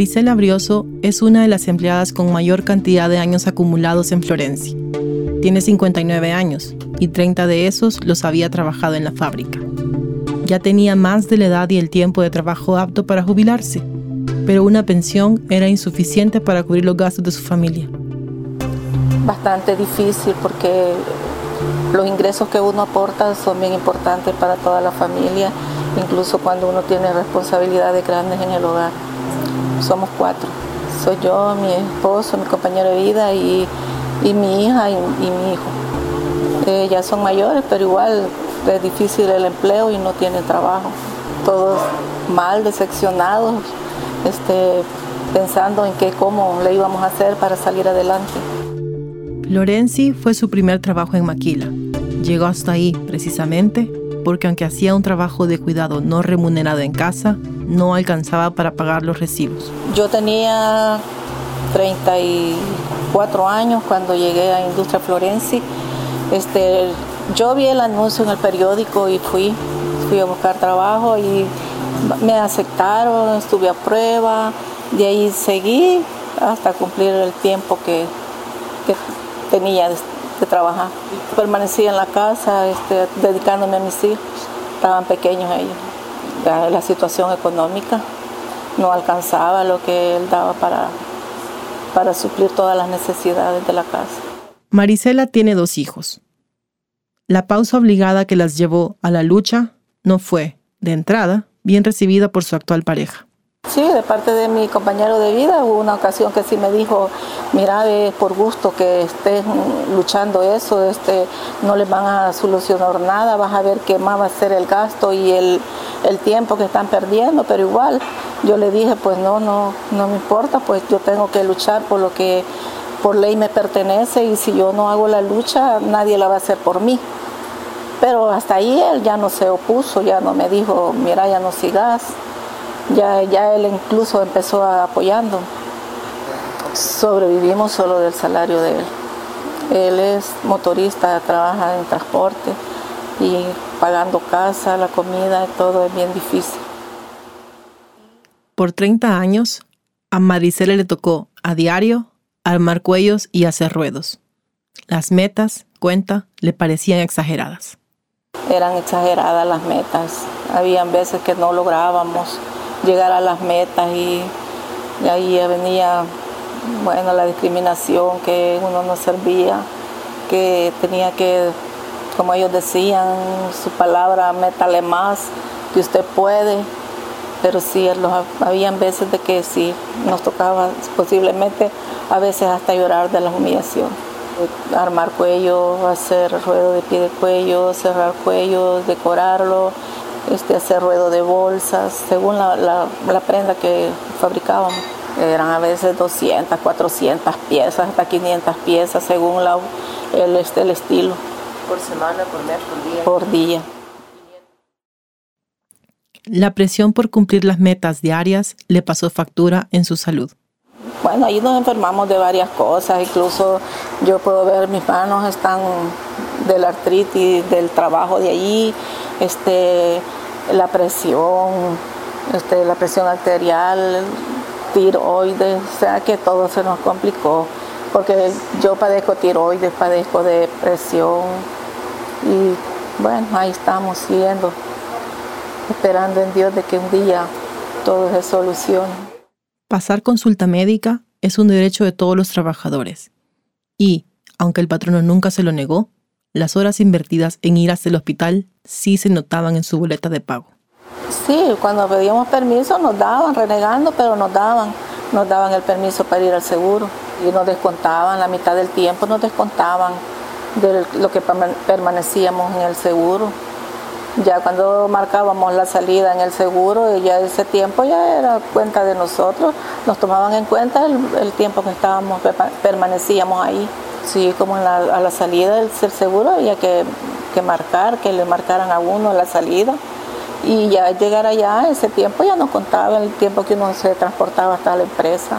Marisela Brioso es una de las empleadas con mayor cantidad de años acumulados en Florenci. Tiene 59 años y 30 de esos los había trabajado en la fábrica. Ya tenía más de la edad y el tiempo de trabajo apto para jubilarse, pero una pensión era insuficiente para cubrir los gastos de su familia. Bastante difícil porque los ingresos que uno aporta son bien importantes para toda la familia, incluso cuando uno tiene responsabilidades grandes en el hogar. Somos cuatro. Soy yo, mi esposo, mi compañero de vida y, mi hija y, mi hijo. Eh, ya son mayores, pero igual es difícil el empleo y no tienen trabajo. Todos mal, decepcionados, este, pensando en qué cómo le íbamos a hacer para salir adelante. Lorenzi fue su primer trabajo en Maquila. Llegó hasta ahí precisamente porque aunque hacía un trabajo de cuidado no remunerado en casa, no alcanzaba para pagar los recibos. Yo tenía 34 años cuando llegué a Industria Florenzi. Este, yo vi el anuncio en el periódico y fui, fui a buscar trabajo y me aceptaron, estuve a prueba, de ahí seguí hasta cumplir el tiempo que tenía de, trabajar. Permanecí en la casa este, dedicándome a mis hijos, estaban pequeños ellos. La, la, situación económica no alcanzaba lo que él daba para, para suplir todas las necesidades de la casa. Marisela tiene dos hijos. La pausa obligada que las llevó a la lucha no fue, de entrada, bien recibida por su actual pareja. Sí, de parte de mi compañero de vida hubo una ocasión que sí me dijo, mira, es por gusto que estés luchando eso, este, no les van a solucionar nada, vas a ver qué más va a ser el gasto y el, el tiempo que están perdiendo, pero igual yo le dije, pues no, no, no me importa, pues yo tengo que luchar por lo que por ley me pertenece y si yo no hago la lucha, nadie la va a hacer por mí. Pero hasta ahí él ya no se opuso, ya no me dijo, mira, ya no sigas ya, ya él incluso empezó apoyando. Sobrevivimos solo del salario de él. Él es motorista, trabaja en transporte y pagando casa, la comida, todo es bien difícil. Por 30 años, a Maricela le tocó a diario armar cuellos y hacer ruedos. Las metas, cuenta, le parecían exageradas. Eran exageradas las metas. Habían veces que no lográbamos llegar a las metas y, ahí venía bueno, la discriminación, que uno no servía, que tenía que, como ellos decían, su palabra, métale más, que usted puede, pero sí, habían veces de que sí, nos tocaba posiblemente a veces hasta llorar de la humillación. Armar cuello, hacer ruedo de pie de cuello, cerrar cuello, decorarlo, este, hacer ruedo de bolsas, según la, la, prenda que fabricábamos. Eran a veces 200, 400 piezas, hasta 500 piezas, según la, el, este, el estilo. ¿Por semana, por mes, por día? Por día. La presión por cumplir las metas diarias le pasó factura en su salud. Bueno, ahí nos enfermamos de varias cosas, incluso yo puedo ver mis manos están de la artritis, del trabajo de allí, este, la presión, este, la presión arterial, tiroides, o sea que todo se nos complicó, porque yo padezco tiroides, padezco de presión y bueno, ahí estamos siguiendo, esperando en Dios de que un día todo se solucione. Pasar consulta médica es un derecho de todos los trabajadores y, aunque el patrono nunca se lo negó, las horas invertidas en ir hasta el hospital sí se notaban en su boleta de pago. Sí, cuando pedíamos permiso nos daban, renegando, pero nos daban, nos daban el permiso para ir al seguro y nos descontaban, la mitad del tiempo nos descontaban de lo que permanecíamos en el seguro. Ya cuando marcábamos la salida en el seguro, ya ese tiempo ya era cuenta de nosotros, nos tomaban en cuenta el, tiempo que estábamos, permanecíamos ahí. Sí, como a la salida del ser seguro había que, que, marcar, que le marcaran a uno la salida. Y ya llegar allá, ese tiempo ya no contaba el tiempo que uno se transportaba hasta la empresa.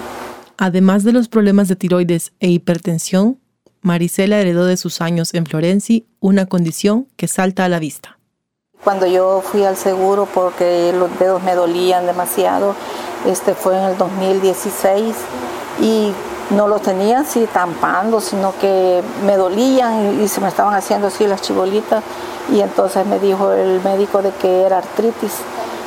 Además de los problemas de tiroides e hipertensión, Marisela heredó de sus años en Florenci una condición que salta a la vista. Cuando yo fui al seguro porque los dedos me dolían demasiado, Este fue en el 2016 y no lo tenía así tampando, sino que me dolían y, se me estaban haciendo así las chibolitas. Y entonces me dijo el médico de que era artritis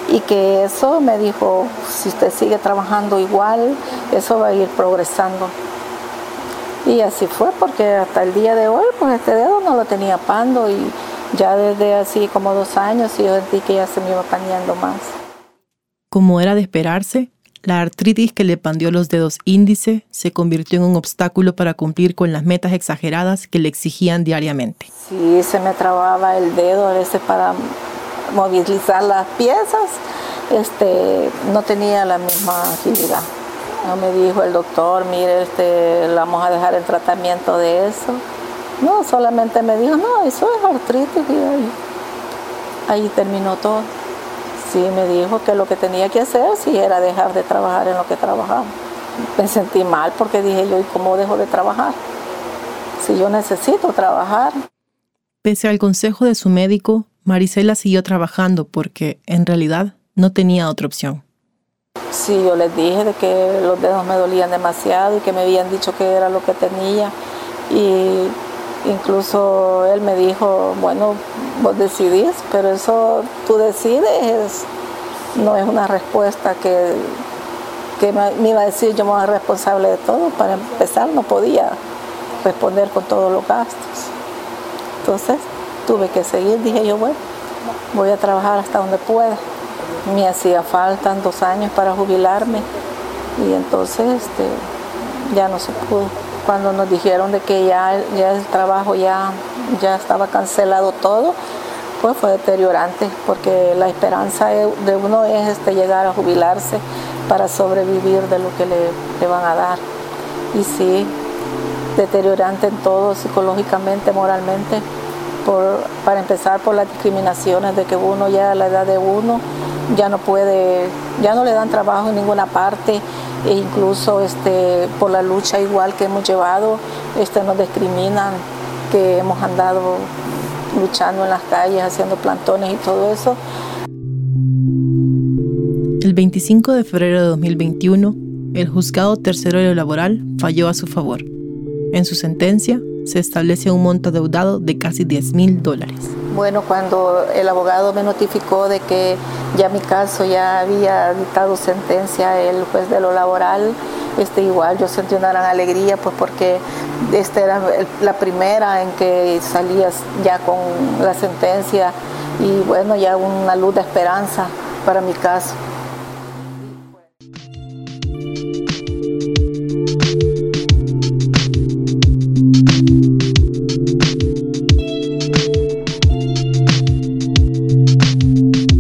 y que eso me dijo, si usted sigue trabajando igual, eso va a ir progresando. Y así fue, porque hasta el día de hoy, pues este dedo no lo tenía pando y ya desde así como dos años yo sentí que ya se me iba paneando más. Como era de esperarse, la artritis que le pandió los dedos índice se convirtió en un obstáculo para cumplir con las metas exageradas que le exigían diariamente. Sí, se me trababa el dedo a veces para movilizar las piezas. Este, no tenía la misma agilidad. No me dijo el doctor, mire, este, vamos a dejar el tratamiento de eso. No, solamente me dijo, no, eso es artritis y ahí, ahí terminó todo sí me dijo que lo que tenía que hacer sí era dejar de trabajar en lo que trabajaba. Me sentí mal porque dije yo, ¿y cómo dejo de trabajar? Si yo necesito trabajar. Pese al consejo de su médico, Marisela siguió trabajando porque en realidad no tenía otra opción. Sí, yo les dije de que los dedos me dolían demasiado y que me habían dicho que era lo que tenía. Y Incluso él me dijo, bueno, vos decidís, pero eso tú decides, no es una respuesta que, que me iba a decir yo me voy responsable de todo. Para empezar no podía responder con todos los gastos. Entonces tuve que seguir, dije yo, bueno, voy a trabajar hasta donde pueda. Me hacía falta dos años para jubilarme y entonces este, ya no se pudo cuando nos dijeron de que ya, ya el trabajo ya, ya estaba cancelado todo, pues fue deteriorante, porque la esperanza de uno es este, llegar a jubilarse para sobrevivir de lo que le, van a dar. Y sí, deteriorante en todo, psicológicamente, moralmente, por, para empezar por las discriminaciones de que uno ya a la edad de uno ya no puede, ya no le dan trabajo en ninguna parte e incluso este, por la lucha igual que hemos llevado, este, nos discriminan, que hemos andado luchando en las calles, haciendo plantones y todo eso. El 25 de febrero de 2021, el juzgado tercero de lo laboral falló a su favor. En su sentencia, se establece un monto deudado de casi 10 mil dólares. Bueno, cuando el abogado me notificó de que ya mi caso ya había dictado sentencia el juez de lo laboral, este, igual yo sentí una gran alegría pues porque esta era la primera en que salías ya con la sentencia y bueno, ya una luz de esperanza para mi caso.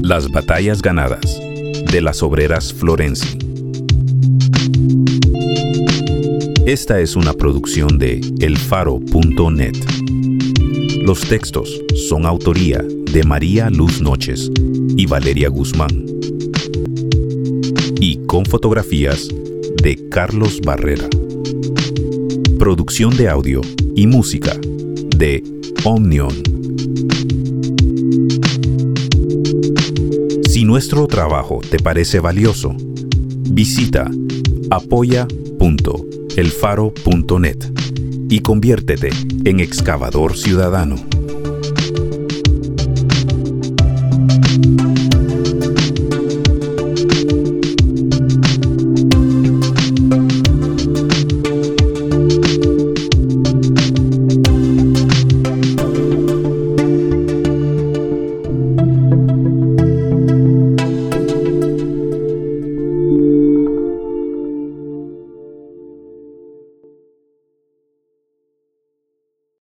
Las batallas ganadas de las obreras Florenci. Esta es una producción de elfaro.net. Los textos son autoría de María Luz Noches y Valeria Guzmán. Y con fotografías de Carlos Barrera. Producción de audio y música de Omnion. Si nuestro trabajo te parece valioso, visita apoya.elfaro.net y conviértete en excavador ciudadano.